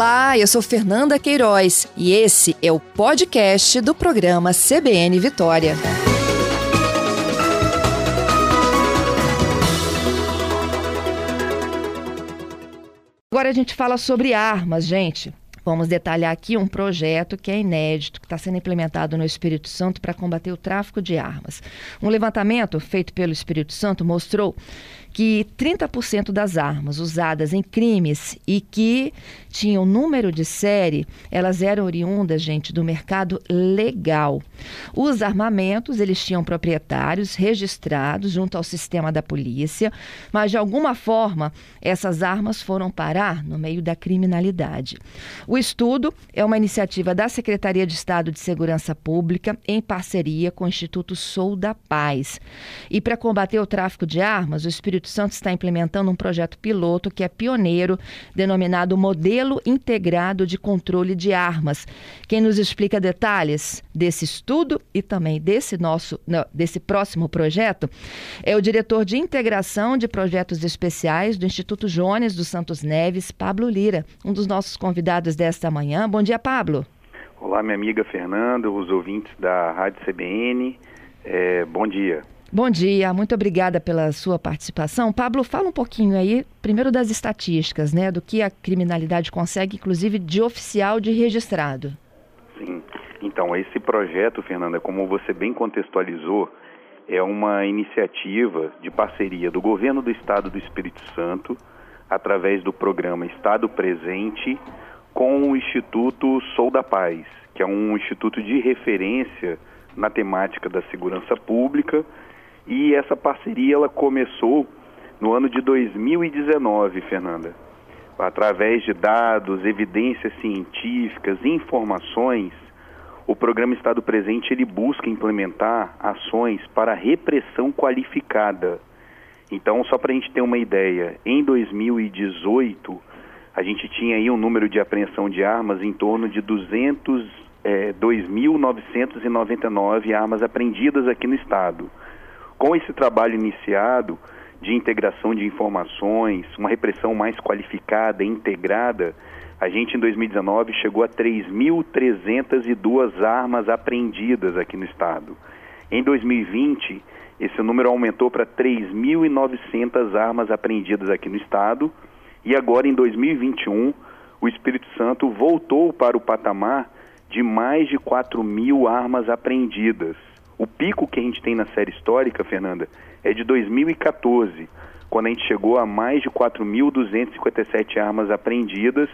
Olá, eu sou Fernanda Queiroz e esse é o podcast do programa CBN Vitória. Agora a gente fala sobre armas, gente. Vamos detalhar aqui um projeto que é inédito, que está sendo implementado no Espírito Santo para combater o tráfico de armas. Um levantamento feito pelo Espírito Santo mostrou que 30% das armas usadas em crimes e que tinham número de série, elas eram oriundas, gente, do mercado legal. Os armamentos, eles tinham proprietários registrados junto ao sistema da polícia, mas de alguma forma essas armas foram parar no meio da criminalidade. O estudo é uma iniciativa da Secretaria de Estado de Segurança Pública em parceria com o Instituto Sou da Paz. E para combater o tráfico de armas, o Espírito Espírito Santo está implementando um projeto piloto que é pioneiro, denominado Modelo Integrado de Controle de Armas. Quem nos explica detalhes desse estudo e também desse nosso, não, desse próximo projeto é o diretor de integração de projetos especiais do Instituto Jones dos Santos Neves, Pablo Lira, um dos nossos convidados desta manhã. Bom dia, Pablo. Olá, minha amiga Fernanda, os ouvintes da Rádio CBN. É, bom dia. Bom dia, muito obrigada pela sua participação. Pablo, fala um pouquinho aí, primeiro das estatísticas, né, do que a criminalidade consegue, inclusive de oficial de registrado. Sim, então esse projeto, Fernanda, como você bem contextualizou, é uma iniciativa de parceria do governo do estado do Espírito Santo, através do programa Estado Presente, com o Instituto Sou da Paz, que é um instituto de referência na temática da segurança pública e essa parceria ela começou no ano de 2019, Fernanda. Através de dados, evidências científicas, informações, o programa Estado Presente ele busca implementar ações para repressão qualificada. Então, só para a gente ter uma ideia, em 2018 a gente tinha aí um número de apreensão de armas em torno de 200, é, 2.999 armas apreendidas aqui no estado com esse trabalho iniciado de integração de informações, uma repressão mais qualificada, integrada, a gente em 2019 chegou a 3.302 armas apreendidas aqui no estado. Em 2020, esse número aumentou para 3.900 armas apreendidas aqui no estado. E agora, em 2021, o Espírito Santo voltou para o patamar de mais de 4 mil armas apreendidas. O pico que a gente tem na série histórica, Fernanda, é de 2014, quando a gente chegou a mais de 4.257 armas apreendidas,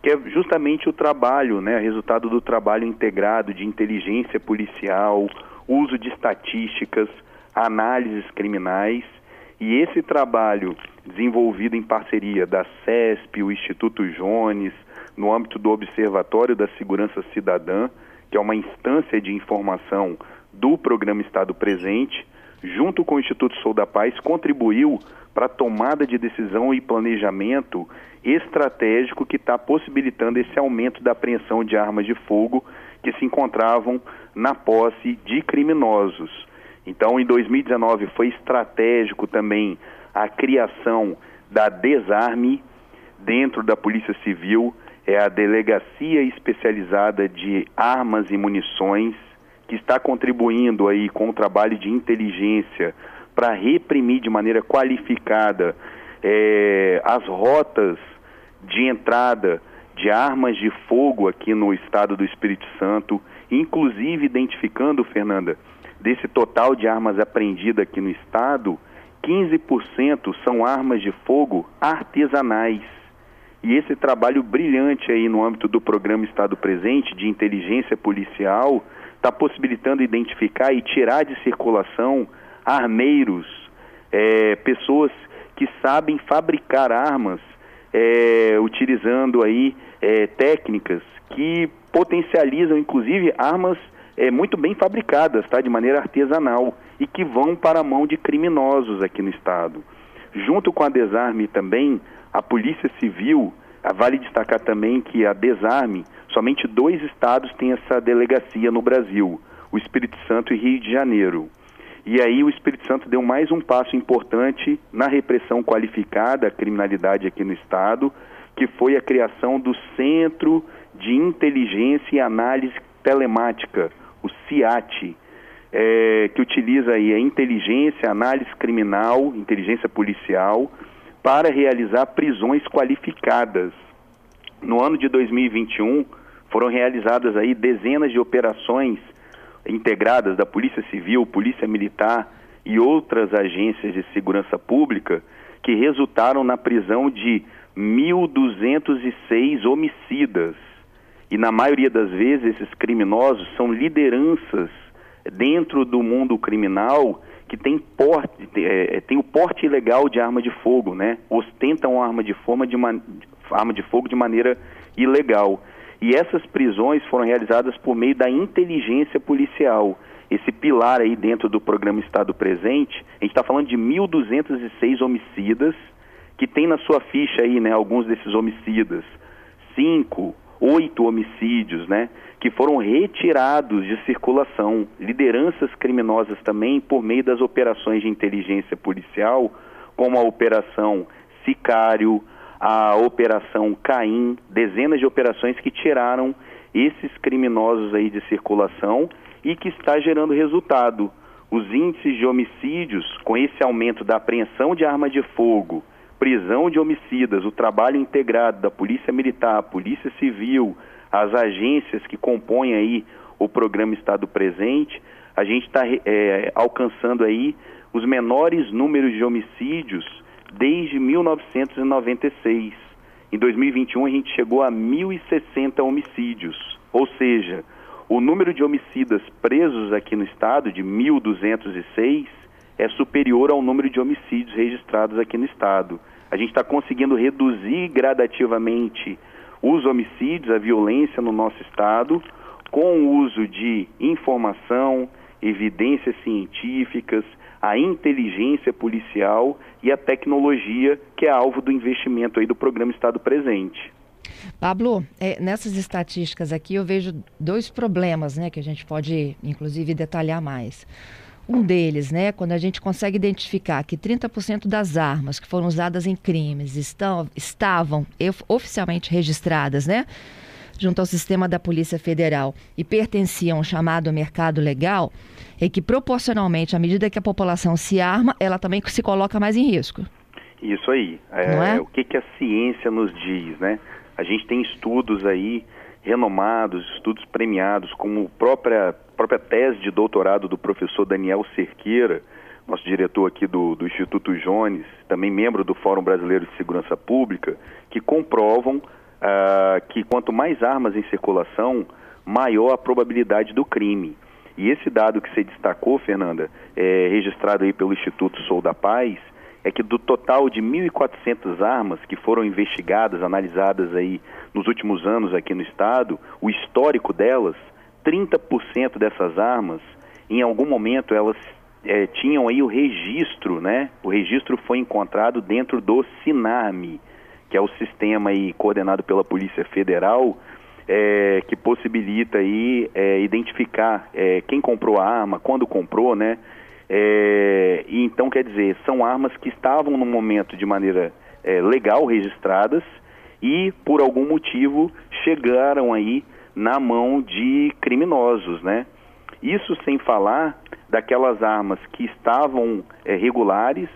que é justamente o trabalho, né, resultado do trabalho integrado de inteligência policial, uso de estatísticas, análises criminais, e esse trabalho desenvolvido em parceria da CESP, o Instituto Jones, no âmbito do Observatório da Segurança Cidadã, que é uma instância de informação do programa Estado Presente, junto com o Instituto Sou da Paz, contribuiu para a tomada de decisão e planejamento estratégico que está possibilitando esse aumento da apreensão de armas de fogo que se encontravam na posse de criminosos. Então, em 2019 foi estratégico também a criação da Desarme dentro da Polícia Civil, é a Delegacia Especializada de Armas e Munições, que está contribuindo aí com o trabalho de inteligência para reprimir de maneira qualificada é, as rotas de entrada de armas de fogo aqui no estado do Espírito Santo, inclusive identificando, Fernanda, desse total de armas apreendidas aqui no estado, 15% são armas de fogo artesanais. E esse trabalho brilhante aí no âmbito do programa Estado Presente de inteligência policial está possibilitando identificar e tirar de circulação armeiros, é, pessoas que sabem fabricar armas, é, utilizando aí é, técnicas que potencializam, inclusive, armas é, muito bem fabricadas, tá, de maneira artesanal e que vão para a mão de criminosos aqui no estado. Junto com a Desarme também, a Polícia Civil, vale destacar também que a Desarme Somente dois estados têm essa delegacia no Brasil, o Espírito Santo e Rio de Janeiro. E aí o Espírito Santo deu mais um passo importante na repressão qualificada à criminalidade aqui no estado, que foi a criação do Centro de Inteligência e Análise Telemática, o CIAT, é, que utiliza aí a inteligência, análise criminal, inteligência policial, para realizar prisões qualificadas. No ano de 2021, foram realizadas aí dezenas de operações integradas da Polícia Civil, Polícia Militar e outras agências de segurança pública que resultaram na prisão de 1.206 homicidas. E na maioria das vezes esses criminosos são lideranças dentro do mundo criminal que tem porte, é, tem o porte ilegal de arma de fogo, né? Ostentam arma de, forma de man, arma de fogo de maneira ilegal. E essas prisões foram realizadas por meio da inteligência policial. Esse pilar aí dentro do programa Estado Presente, a gente está falando de 1.206 homicidas, que tem na sua ficha aí, né, alguns desses homicidas. Cinco, oito homicídios, né, que foram retirados de circulação. Lideranças criminosas também por meio das operações de inteligência policial, como a Operação Sicário, a Operação Caim, dezenas de operações que tiraram esses criminosos aí de circulação e que está gerando resultado. Os índices de homicídios, com esse aumento da apreensão de arma de fogo, prisão de homicidas, o trabalho integrado da Polícia Militar, Polícia Civil, as agências que compõem aí o programa Estado Presente, a gente está é, alcançando aí os menores números de homicídios desde 1996. Em 2021 a gente chegou a 1.060 homicídios, ou seja, o número de homicidas presos aqui no estado, de 1.206, é superior ao número de homicídios registrados aqui no estado. A gente está conseguindo reduzir gradativamente os homicídios, a violência no nosso estado, com o uso de informação, evidências científicas, a inteligência policial e a tecnologia, que é alvo do investimento aí do programa Estado Presente. Pablo, é, nessas estatísticas aqui eu vejo dois problemas, né, que a gente pode, inclusive, detalhar mais. Um deles, né, quando a gente consegue identificar que 30% das armas que foram usadas em crimes estão, estavam oficialmente registradas, né, junto ao sistema da Polícia Federal e pertenciam ao chamado mercado legal, é que proporcionalmente, à medida que a população se arma, ela também se coloca mais em risco. Isso aí. É, é? O que, que a ciência nos diz, né? A gente tem estudos aí renomados, estudos premiados, como a própria, própria tese de doutorado do professor Daniel Cerqueira, nosso diretor aqui do, do Instituto Jones, também membro do Fórum Brasileiro de Segurança Pública, que comprovam ah, que quanto mais armas em circulação, maior a probabilidade do crime. E esse dado que você destacou, Fernanda, é, registrado aí pelo Instituto Sou da Paz, é que do total de 1.400 armas que foram investigadas, analisadas aí nos últimos anos aqui no estado, o histórico delas, 30% dessas armas, em algum momento elas é, tinham aí o registro, né? O registro foi encontrado dentro do SINARME, que é o sistema aí coordenado pela Polícia Federal, é, que possibilita aí é, identificar é, quem comprou a arma, quando comprou, né? É, e então, quer dizer, são armas que estavam no momento de maneira é, legal registradas e, por algum motivo, chegaram aí na mão de criminosos, né? Isso sem falar daquelas armas que estavam é, regulares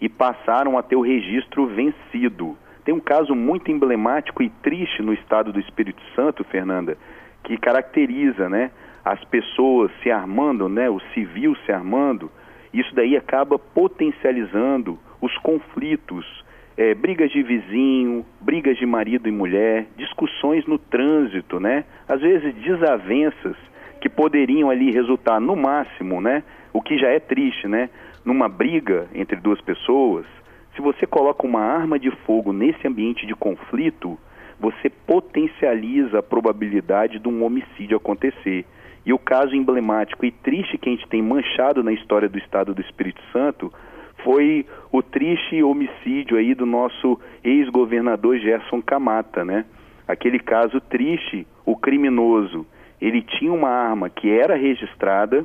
e passaram a ter o registro vencido. Tem um caso muito emblemático e triste no estado do Espírito Santo, Fernanda, que caracteriza, né, as pessoas se armando, né, o civil se armando, isso daí acaba potencializando os conflitos, é, brigas de vizinho, brigas de marido e mulher, discussões no trânsito, né? Às vezes desavenças que poderiam ali resultar no máximo, né? O que já é triste, né? Numa briga entre duas pessoas, se você coloca uma arma de fogo nesse ambiente de conflito, você potencializa a probabilidade de um homicídio acontecer. E o caso emblemático e triste que a gente tem manchado na história do Estado do Espírito Santo foi o triste homicídio aí do nosso ex-governador Gerson Camata, né? Aquele caso triste, o criminoso, ele tinha uma arma que era registrada,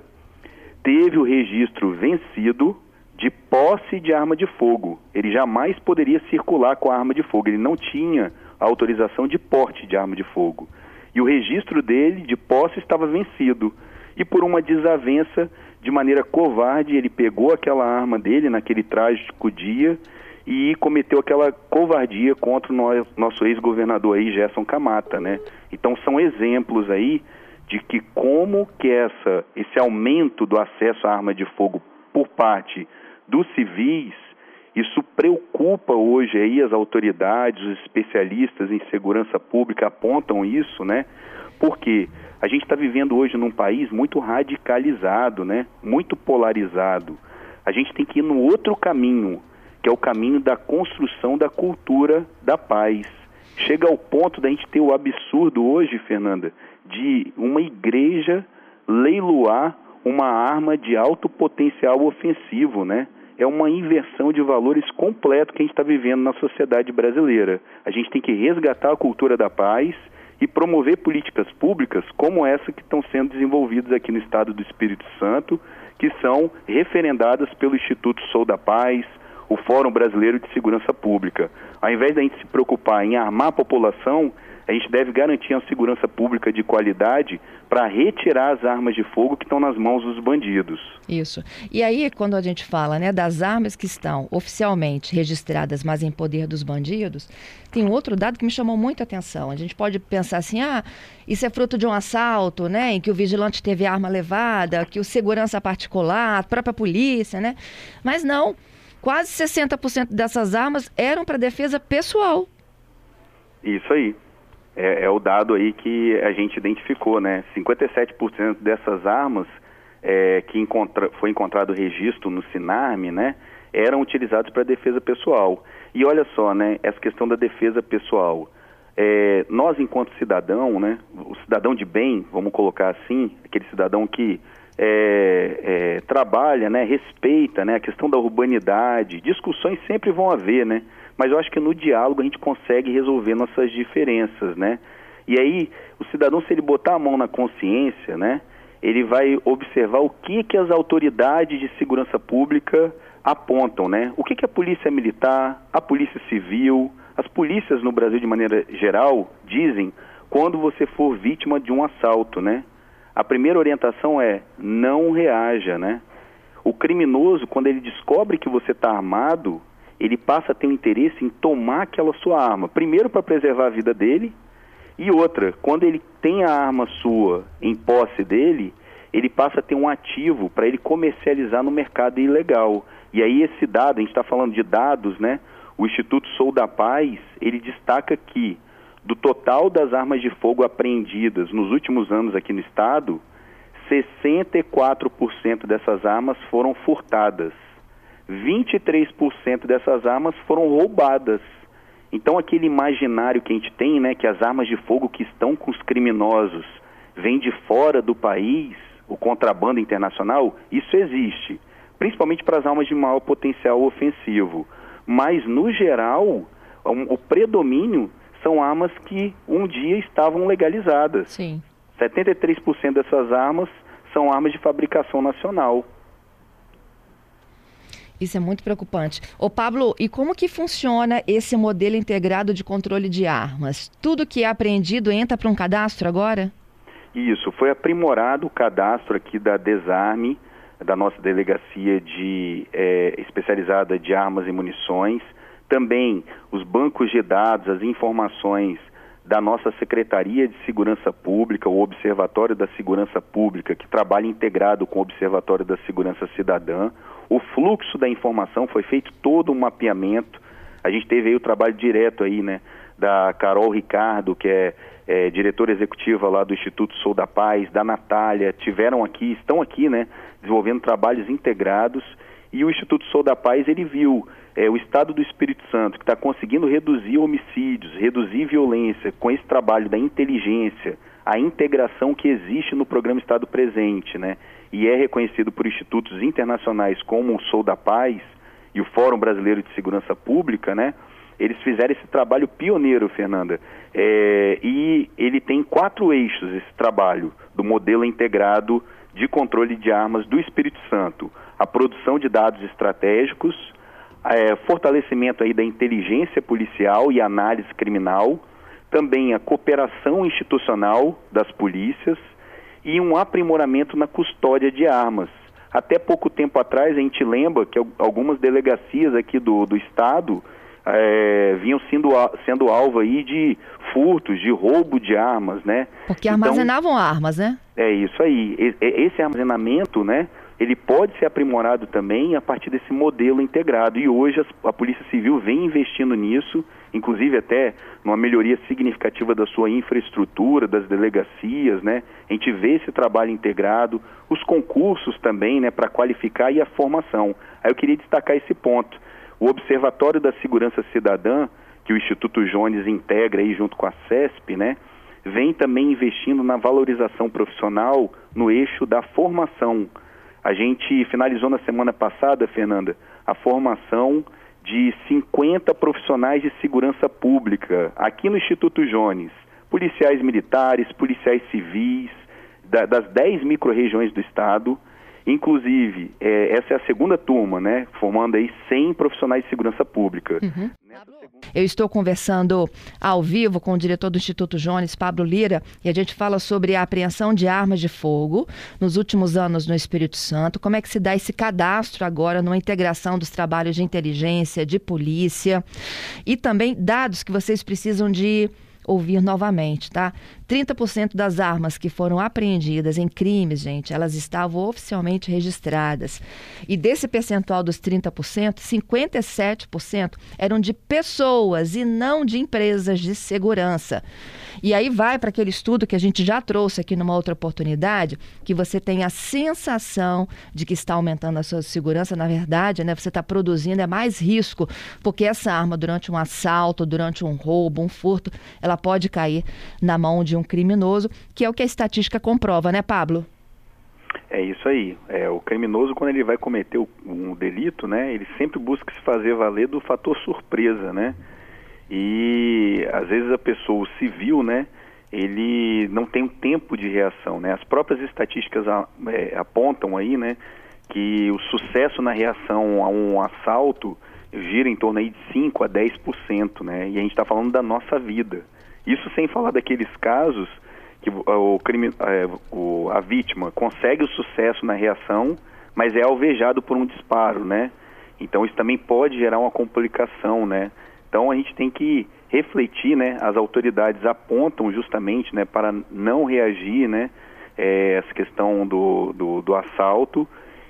teve o registro vencido de posse de arma de fogo. Ele jamais poderia circular com a arma de fogo, ele não tinha autorização de porte de arma de fogo. E o registro dele de posse estava vencido. E por uma desavença, de maneira covarde, ele pegou aquela arma dele naquele trágico dia e cometeu aquela covardia contra o nosso ex-governador aí, Gerson Camata, né? Então são exemplos aí de que como que essa, esse aumento do acesso à arma de fogo por parte dos civis, isso preocupa hoje aí as autoridades, os especialistas em segurança pública apontam isso, né? Porque a gente está vivendo hoje num país muito radicalizado, né? Muito polarizado. A gente tem que ir no outro caminho, que é o caminho da construção da cultura da paz. Chega ao ponto da gente ter o absurdo hoje, Fernanda, de uma igreja leiloar uma arma de alto potencial ofensivo, né? É uma inversão de valores completo que a gente está vivendo na sociedade brasileira. A gente tem que resgatar a cultura da paz e promover políticas públicas como essa que estão sendo desenvolvidas aqui no estado do Espírito Santo, que são referendadas pelo Instituto Sou da Paz, o Fórum Brasileiro de Segurança Pública. Ao invés da gente se preocupar em armar a população, a gente deve garantir uma segurança pública de qualidade para retirar as armas de fogo que estão nas mãos dos bandidos. Isso. E aí, quando a gente fala né, das armas que estão oficialmente registradas, mas em poder dos bandidos, tem outro dado que me chamou muita atenção. A gente pode pensar assim, ah, isso é fruto de um assalto, né, em que o vigilante teve arma levada, que o segurança particular, a própria polícia, né? Mas não, quase 60% dessas armas eram para defesa pessoal. Isso aí é, é, o dado aí que a gente identificou, né? 57% dessas armas é, que encontra, foi encontrado registro no Sinarme, né? Eram utilizadas para defesa pessoal. E olha só, né? Essa questão da defesa pessoal. É, nós, enquanto cidadão, né? O cidadão de bem, vamos colocar assim, aquele cidadão que é, é, trabalha, né? Respeita, né? A questão da urbanidade. Discussões sempre vão haver, né? Mas eu acho que no diálogo a gente consegue resolver nossas diferenças, né? E aí, o cidadão, se ele botar a mão na consciência, né, ele vai observar o que, que as autoridades de segurança pública apontam, né? O que, que a polícia militar, a polícia civil, as polícias no Brasil de maneira geral dizem quando você for vítima de um assalto, né? A primeira orientação é não reaja, né? O criminoso, quando ele descobre que você está armado, ele passa a ter um interesse em tomar aquela sua arma, primeiro para preservar a vida dele, e outra, quando ele tem a arma sua em posse dele, ele passa a ter um ativo para ele comercializar no mercado ilegal. E aí esse dado, a gente está falando de dados, né? O Instituto Sou da Paz, ele destaca que do total das armas de fogo apreendidas nos últimos anos aqui no estado, 64% dessas armas foram furtadas. 23% dessas armas foram roubadas. Então aquele imaginário que a gente tem, né, que as armas de fogo que estão com os criminosos vêm de fora do país, o contrabando internacional, isso existe, principalmente para as armas de maior potencial ofensivo. Mas no geral, o predomínio são armas que um dia estavam legalizadas. Sim. 73% dessas armas são armas de fabricação nacional. Isso é muito preocupante. Ô Pablo, e como que funciona esse modelo integrado de controle de armas? Tudo que é apreendido entra para um cadastro agora? Isso, foi aprimorado o cadastro aqui da Desarme, da nossa delegacia de é, especializada de armas e munições. Também os bancos de dados, as informações da nossa Secretaria de Segurança Pública, o Observatório da Segurança Pública, que trabalha integrado com o Observatório da Segurança Cidadã. O fluxo da informação foi feito todo um mapeamento. A gente teve aí o trabalho direto aí, né, da Carol Ricardo, que é, é diretora executiva lá do Instituto Sou da Paz, da Natália, tiveram aqui, estão aqui, né, desenvolvendo trabalhos integrados. E o Instituto Sou da Paz, ele viu é, o Estado do Espírito Santo, que está conseguindo reduzir homicídios, reduzir violência, com esse trabalho da inteligência, a integração que existe no programa Estado Presente, né? E é reconhecido por institutos internacionais como o Sou da Paz e o Fórum Brasileiro de Segurança Pública, né? Eles fizeram esse trabalho pioneiro, Fernanda. É, e ele tem quatro eixos, esse trabalho, do modelo integrado de controle de armas do Espírito Santo. A produção de dados estratégicos, é, fortalecimento aí da inteligência policial e análise criminal, também a cooperação institucional das polícias e um aprimoramento na custódia de armas. Até pouco tempo atrás, a gente lembra que algumas delegacias aqui do, do Estado é, vinham sendo, sendo alvo aí de furtos, de roubo de armas, né? Porque então, armazenavam armas, né? É isso aí. Esse armazenamento, né? Ele pode ser aprimorado também a partir desse modelo integrado. E hoje a, a Polícia Civil vem investindo nisso, inclusive até numa melhoria significativa da sua infraestrutura, das delegacias, né? A gente vê esse trabalho integrado, os concursos também, né, para qualificar e a formação. Aí eu queria destacar esse ponto. O Observatório da Segurança Cidadã, que o Instituto Jones integra aí junto com a CESP, né, vem também investindo na valorização profissional no eixo da formação. A gente finalizou na semana passada, Fernanda, a formação de 50 profissionais de segurança pública aqui no Instituto Jones, policiais militares, policiais civis, da, das 10 micro-regiões do estado, Inclusive, é, essa é a segunda turma, né? Formando aí 100 profissionais de segurança pública. Uhum. Eu estou conversando ao vivo com o diretor do Instituto Jones, Pablo Lira, e a gente fala sobre a apreensão de armas de fogo nos últimos anos no Espírito Santo. Como é que se dá esse cadastro agora numa integração dos trabalhos de inteligência, de polícia e também dados que vocês precisam de ouvir novamente, tá? 30% das armas que foram apreendidas em crimes, gente, elas estavam oficialmente registradas. E desse percentual dos 30%, 57% eram de pessoas e não de empresas de segurança. E aí vai para aquele estudo que a gente já trouxe aqui numa outra oportunidade, que você tem a sensação de que está aumentando a sua segurança, na verdade, né, você está produzindo é mais risco, porque essa arma durante um assalto, durante um roubo, um furto, ela pode cair na mão de um criminoso, que é o que a estatística comprova, né, Pablo? É isso aí. É, o criminoso, quando ele vai cometer um delito, né, ele sempre busca se fazer valer do fator surpresa, né? E às vezes a pessoa, o civil, né, ele não tem um tempo de reação, né? As próprias estatísticas a, é, apontam aí, né, que o sucesso na reação a um assalto gira em torno aí de 5 a 10%, né? E a gente está falando da nossa vida. Isso sem falar daqueles casos que o crime, é, a vítima consegue o sucesso na reação, mas é alvejado por um disparo, né? Então isso também pode gerar uma complicação, né? Então a gente tem que refletir, né? As autoridades apontam justamente, né, para não reagir, né? É, essa questão do, do, do, assalto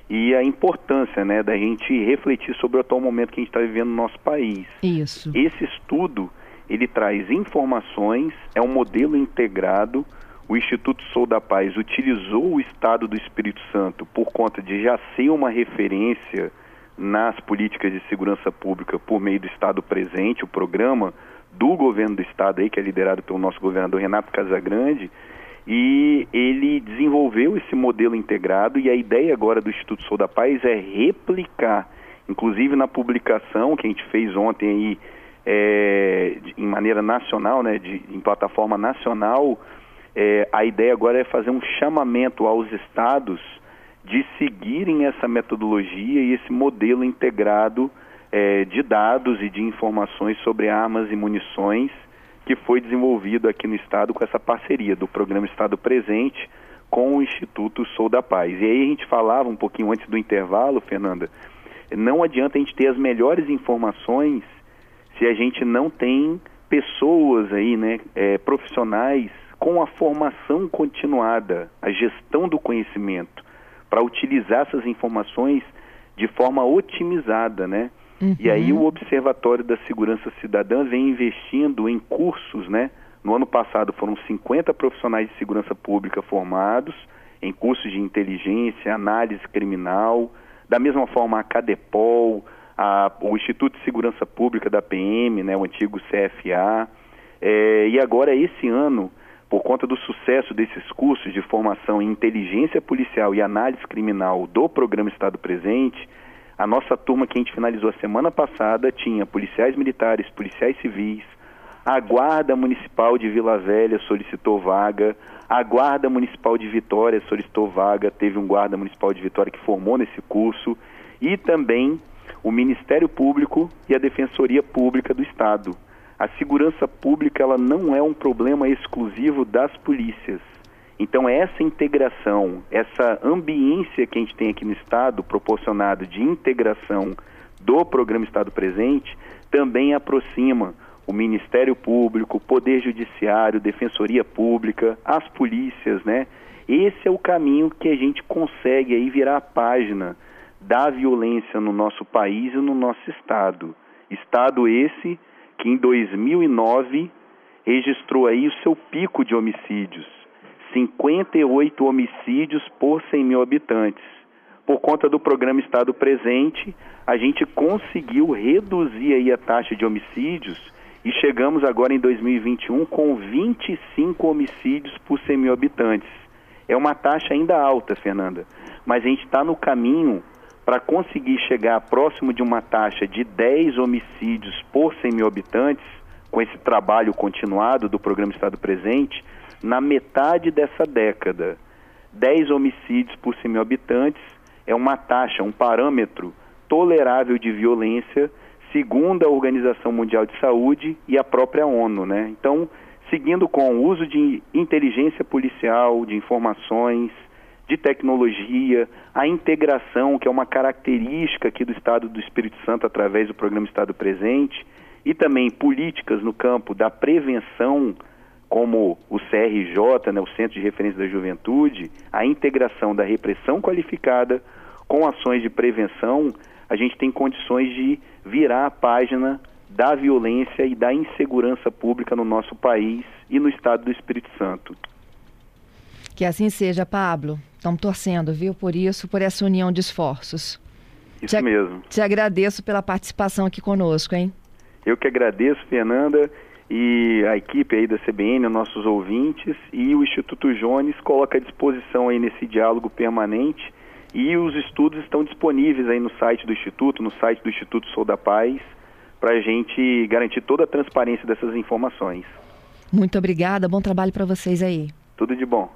e a importância, né, da gente refletir sobre o atual momento que a gente está vivendo no nosso país. Isso. Esse estudo ele traz informações, é um modelo integrado. O Instituto Sou da Paz utilizou o Estado do Espírito Santo por conta de já ser uma referência nas políticas de segurança pública por meio do Estado presente, o programa do governo do Estado aí, que é liderado pelo nosso governador Renato Casagrande, e ele desenvolveu esse modelo integrado e a ideia agora do Instituto Sou da Paz é replicar, inclusive na publicação que a gente fez ontem aí é, em maneira nacional, né, de, em plataforma nacional, é, a ideia agora é fazer um chamamento aos estados de seguirem essa metodologia e esse modelo integrado é, de dados e de informações sobre armas e munições que foi desenvolvido aqui no estado com essa parceria do programa Estado Presente com o Instituto Sou da Paz. E aí a gente falava um pouquinho antes do intervalo, Fernanda, não adianta a gente ter as melhores informações se a gente não tem pessoas aí, né, é, profissionais com a formação continuada, a gestão do conhecimento, para utilizar essas informações de forma otimizada, né? Uhum. E aí o Observatório da Segurança Cidadã vem investindo em cursos, né? No ano passado foram 50 profissionais de segurança pública formados em cursos de inteligência, análise criminal, da mesma forma a Cadepol, a, o Instituto de Segurança Pública da PM, né, o antigo CFA, é, e agora esse ano, por conta do sucesso desses cursos de formação em inteligência policial e análise criminal do programa Estado Presente, a nossa turma que a gente finalizou a semana passada tinha policiais militares, policiais civis, a Guarda Municipal de Vila Velha solicitou vaga, a Guarda Municipal de Vitória solicitou vaga, teve um Guarda Municipal de Vitória que formou nesse curso, e também o Ministério Público e a Defensoria Pública do Estado. A segurança pública ela não é um problema exclusivo das polícias. Então essa integração, essa ambiência que a gente tem aqui no estado, proporcionado de integração do programa Estado Presente, também aproxima o Ministério Público, o Poder Judiciário, Defensoria Pública, as polícias, né? Esse é o caminho que a gente consegue aí virar a página da violência no nosso país e no nosso estado. Estado esse que em 2009 registrou aí o seu pico de homicídios, 58 homicídios por 100 mil habitantes. Por conta do programa Estado Presente, a gente conseguiu reduzir aí a taxa de homicídios e chegamos agora em 2021 com 25 homicídios por 100 mil habitantes. É uma taxa ainda alta, Fernanda, mas a gente está no caminho para conseguir chegar próximo de uma taxa de 10 homicídios por 100 mil habitantes, com esse trabalho continuado do Programa Estado Presente, na metade dessa década. 10 homicídios por 100 mil habitantes é uma taxa, um parâmetro tolerável de violência, segundo a Organização Mundial de Saúde e a própria ONU. Né? Então, seguindo com o uso de inteligência policial, de informações, de tecnologia, a integração, que é uma característica aqui do Estado do Espírito Santo através do programa Estado Presente, e também políticas no campo da prevenção, como o CRJ, né, o Centro de Referência da Juventude, a integração da repressão qualificada com ações de prevenção, a gente tem condições de virar a página da violência e da insegurança pública no nosso país e no Estado do Espírito Santo. Que assim seja, Pablo. Estamos torcendo, viu, por isso, por essa união de esforços. Isso te, mesmo. Te agradeço pela participação aqui conosco, hein? Eu que agradeço, Fernanda, e a equipe aí da CBN, nossos ouvintes, e o Instituto Jones coloca à disposição aí nesse diálogo permanente e os estudos estão disponíveis aí no site do Instituto, no site do Instituto Sou da Paz, para a gente garantir toda a transparência dessas informações. Muito obrigada, bom trabalho para vocês aí. Tudo de bom.